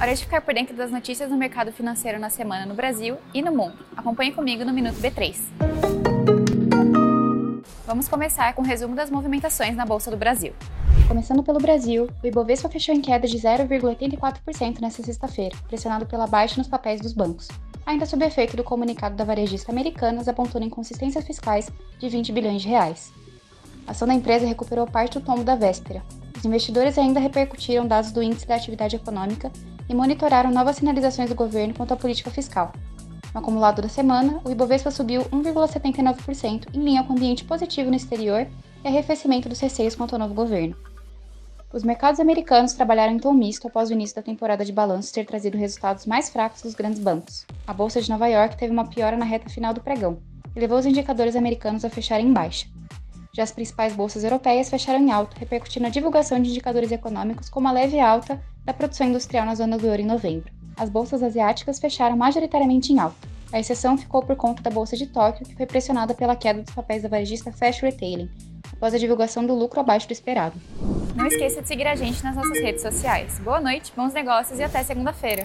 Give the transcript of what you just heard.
Hora de ficar por dentro das notícias do mercado financeiro na semana no Brasil e no mundo. Acompanhe comigo no Minuto B3. Vamos começar com um resumo das movimentações na Bolsa do Brasil. Começando pelo Brasil, o Ibovespa fechou em queda de 0,84% nesta sexta-feira, pressionado pela baixa nos papéis dos bancos, ainda sob efeito do comunicado da varejista Americanas apontando inconsistências fiscais de 20 bilhões de reais. A ação da empresa recuperou parte do tombo da véspera. Os investidores ainda repercutiram dados do índice da atividade econômica e monitoraram novas sinalizações do governo quanto à política fiscal. No acumulado da semana, o Ibovespa subiu 1,79%, em linha com o ambiente positivo no exterior e arrefecimento dos receios quanto ao novo governo. Os mercados americanos trabalharam em tom misto após o início da temporada de balanços ter trazido resultados mais fracos dos grandes bancos. A Bolsa de Nova York teve uma piora na reta final do pregão e levou os indicadores americanos a fecharem em baixa. Já as principais bolsas europeias fecharam em alta, repercutindo a divulgação de indicadores econômicos como a leve alta da produção industrial na zona do euro em novembro. As bolsas asiáticas fecharam majoritariamente em alta. A exceção ficou por conta da bolsa de Tóquio, que foi pressionada pela queda dos papéis da varejista Fast Retailing, após a divulgação do lucro abaixo do esperado. Não esqueça de seguir a gente nas nossas redes sociais. Boa noite, bons negócios e até segunda-feira.